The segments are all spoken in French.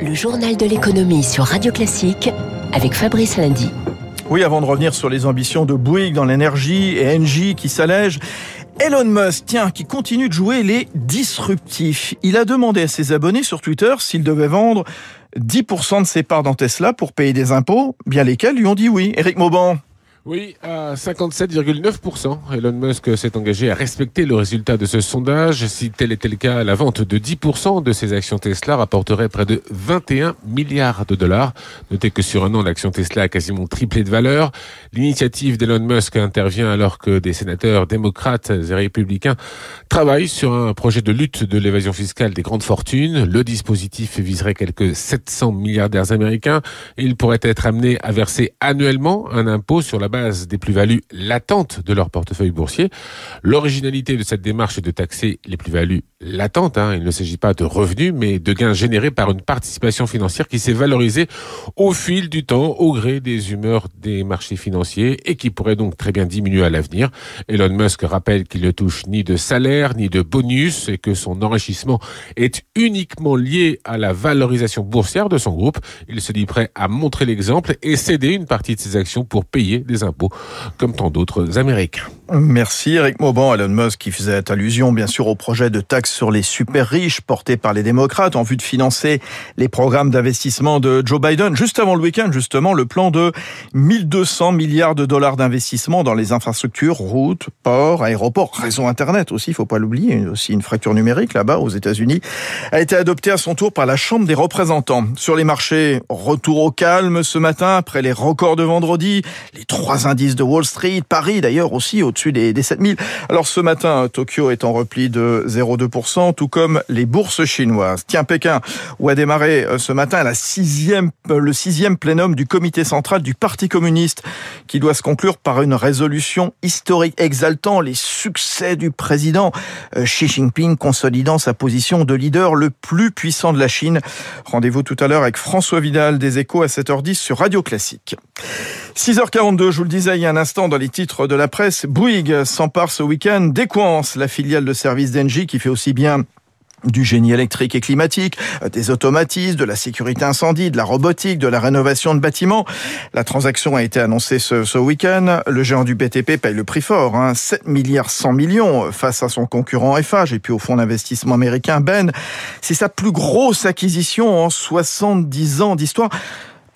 Le journal de l'économie sur Radio Classique avec Fabrice Lundy. Oui, avant de revenir sur les ambitions de Bouygues dans l'énergie et Engie qui s'allègent, Elon Musk, tiens, qui continue de jouer les disruptifs. Il a demandé à ses abonnés sur Twitter s'il devait vendre 10% de ses parts dans Tesla pour payer des impôts, bien lesquels lui ont dit oui. Eric Mauban. Oui, à 57,9%. Elon Musk s'est engagé à respecter le résultat de ce sondage. Si tel était le cas, la vente de 10% de ses actions Tesla rapporterait près de 21 milliards de dollars. Notez que sur un an, l'action Tesla a quasiment triplé de valeur. L'initiative d'Elon Musk intervient alors que des sénateurs démocrates et républicains travaillent sur un projet de lutte de l'évasion fiscale des grandes fortunes. Le dispositif viserait quelques 700 milliardaires américains il pourrait être amené à verser annuellement un impôt sur la base des plus-values latentes de leur portefeuille boursier. L'originalité de cette démarche est de taxer les plus-values latentes. Hein. Il ne s'agit pas de revenus, mais de gains générés par une participation financière qui s'est valorisée au fil du temps, au gré des humeurs des marchés financiers et qui pourrait donc très bien diminuer à l'avenir. Elon Musk rappelle qu'il ne touche ni de salaire, ni de bonus et que son enrichissement est uniquement lié à la valorisation boursière de son groupe. Il se dit prêt à montrer l'exemple et céder une partie de ses actions pour payer des impôts, comme tant d'autres Américains. Merci Eric Mauban, Elon Musk qui faisait allusion bien sûr au projet de taxe sur les super riches porté par les démocrates en vue de financer les programmes d'investissement de Joe Biden. Juste avant le week-end, justement, le plan de 1200 milliards de dollars d'investissement dans les infrastructures, routes, ports, aéroports, réseau Internet aussi, il faut pas l'oublier, aussi une fracture numérique là-bas aux États-Unis, a été adopté à son tour par la Chambre des représentants. Sur les marchés, retour au calme ce matin après les records de vendredi, les trois indices de Wall Street, Paris d'ailleurs aussi au-dessus des, des 7000. Alors ce matin, Tokyo est en repli de 0,2%, tout comme les bourses chinoises. Tiens, Pékin, où a démarré euh, ce matin la sixième, euh, le sixième plénum du comité central du Parti communiste, qui doit se conclure par une résolution historique exaltant les succès du président euh, Xi Jinping, consolidant sa position de leader le plus puissant de la Chine. Rendez-vous tout à l'heure avec François Vidal des Échos à 7h10 sur Radio Classique. 6h42, je vous le disais il y a un instant dans les titres de la presse, S'empare ce week-end d'Equance, la filiale de service d'Engie qui fait aussi bien du génie électrique et climatique, des automatismes, de la sécurité incendie, de la robotique, de la rénovation de bâtiments. La transaction a été annoncée ce, ce week-end. Le géant du BTP paye le prix fort, hein, 7 milliards 100 millions face à son concurrent FH et puis au fonds d'investissement américain Ben. C'est sa plus grosse acquisition en 70 ans d'histoire.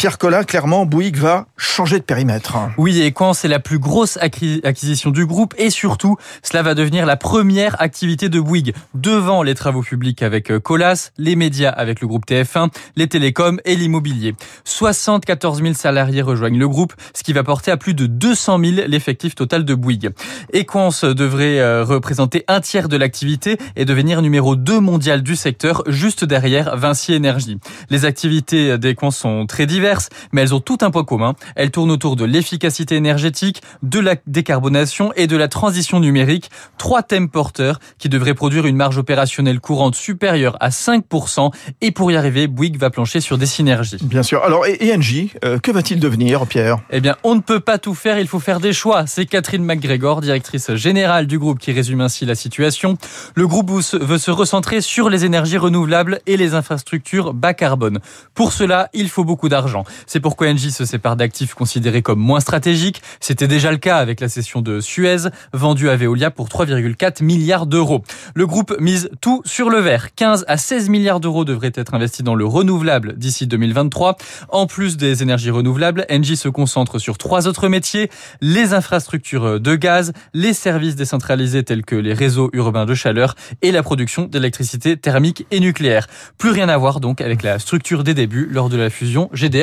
Pierre Collin, clairement, Bouygues va changer de périmètre. Oui, et quand c'est la plus grosse acquisition du groupe et surtout, cela va devenir la première activité de Bouygues devant les travaux publics avec euh, Colas, les médias avec le groupe TF1, les télécoms et l'immobilier. 74 000 salariés rejoignent le groupe, ce qui va porter à plus de 200 000 l'effectif total de Bouygues. Equance devrait euh, représenter un tiers de l'activité et devenir numéro 2 mondial du secteur, juste derrière Vinci Énergie. Les activités d'Equance sont très diverses mais elles ont tout un point commun. Elles tournent autour de l'efficacité énergétique, de la décarbonation et de la transition numérique. Trois thèmes porteurs qui devraient produire une marge opérationnelle courante supérieure à 5%. Et pour y arriver, Bouygues va plancher sur des synergies. Bien sûr. Alors, et ENJ, euh, que va-t-il devenir, Pierre? Eh bien, on ne peut pas tout faire, il faut faire des choix. C'est Catherine McGregor, directrice générale du groupe, qui résume ainsi la situation. Le groupe veut se recentrer sur les énergies renouvelables et les infrastructures bas carbone. Pour cela, il faut beaucoup d'argent. C'est pourquoi Engie se sépare d'actifs considérés comme moins stratégiques. C'était déjà le cas avec la cession de Suez, vendue à Veolia pour 3,4 milliards d'euros. Le groupe mise tout sur le vert. 15 à 16 milliards d'euros devraient être investis dans le renouvelable d'ici 2023. En plus des énergies renouvelables, Engie se concentre sur trois autres métiers, les infrastructures de gaz, les services décentralisés tels que les réseaux urbains de chaleur et la production d'électricité thermique et nucléaire. Plus rien à voir donc avec la structure des débuts lors de la fusion GDF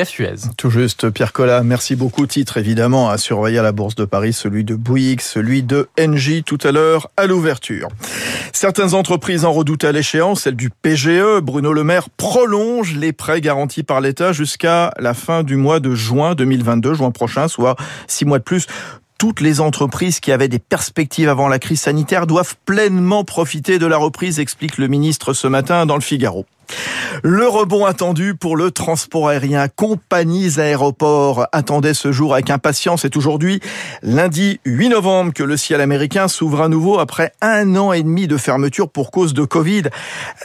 tout juste, Pierre Collat, merci beaucoup. Titre évidemment à surveiller à la Bourse de Paris, celui de Bouygues, celui de Engie tout à l'heure à l'ouverture. Certaines entreprises en redoutent à l'échéance, celle du PGE. Bruno Le Maire prolonge les prêts garantis par l'État jusqu'à la fin du mois de juin 2022, juin prochain, soit six mois de plus toutes les entreprises qui avaient des perspectives avant la crise sanitaire doivent pleinement profiter de la reprise, explique le ministre ce matin dans le Figaro. Le rebond attendu pour le transport aérien. Compagnies aéroports attendaient ce jour avec impatience. C'est aujourd'hui, lundi 8 novembre, que le ciel américain s'ouvre à nouveau après un an et demi de fermeture pour cause de Covid.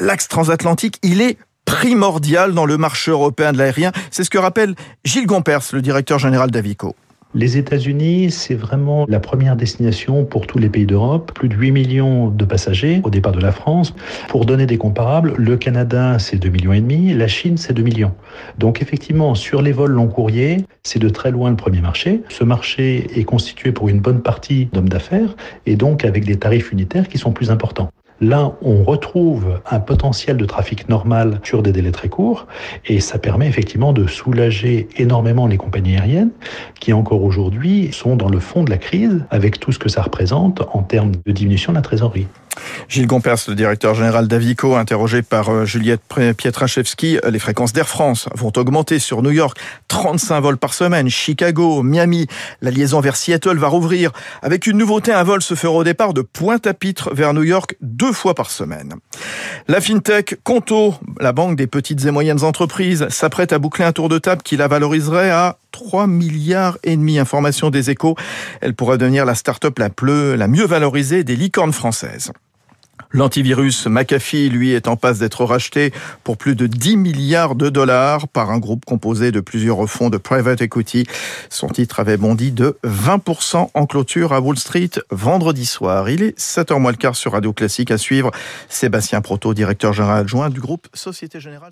L'axe transatlantique, il est primordial dans le marché européen de l'aérien. C'est ce que rappelle Gilles Gompers, le directeur général d'Avico. Les États-Unis, c'est vraiment la première destination pour tous les pays d'Europe. Plus de 8 millions de passagers au départ de la France. Pour donner des comparables, le Canada, c'est 2 millions et demi, la Chine, c'est 2 millions. Donc effectivement, sur les vols long courriers, c'est de très loin le premier marché. Ce marché est constitué pour une bonne partie d'hommes d'affaires et donc avec des tarifs unitaires qui sont plus importants. Là, on retrouve un potentiel de trafic normal sur des délais très courts et ça permet effectivement de soulager énormément les compagnies aériennes qui encore aujourd'hui sont dans le fond de la crise avec tout ce que ça représente en termes de diminution de la trésorerie. Gilles Gompers, le directeur général d'Avico, interrogé par euh, Juliette Pietraszewski, les fréquences d'Air France vont augmenter sur New York, 35 vols par semaine, Chicago, Miami, la liaison vers Seattle va rouvrir. Avec une nouveauté, un vol se fera au départ de Pointe-à-Pitre vers New York deux fois par semaine. La FinTech Conto, la banque des petites et moyennes entreprises, s'apprête à boucler un tour de table qui la valoriserait à 3 milliards et demi. Information des échos. Elle pourrait devenir la start-up la, la mieux valorisée des licornes françaises. L'antivirus McAfee, lui, est en passe d'être racheté pour plus de 10 milliards de dollars par un groupe composé de plusieurs fonds de private equity. Son titre avait bondi de 20% en clôture à Wall Street vendredi soir. Il est 7h moins le quart sur Radio Classique à suivre. Sébastien Proto, directeur général adjoint du groupe Société Générale.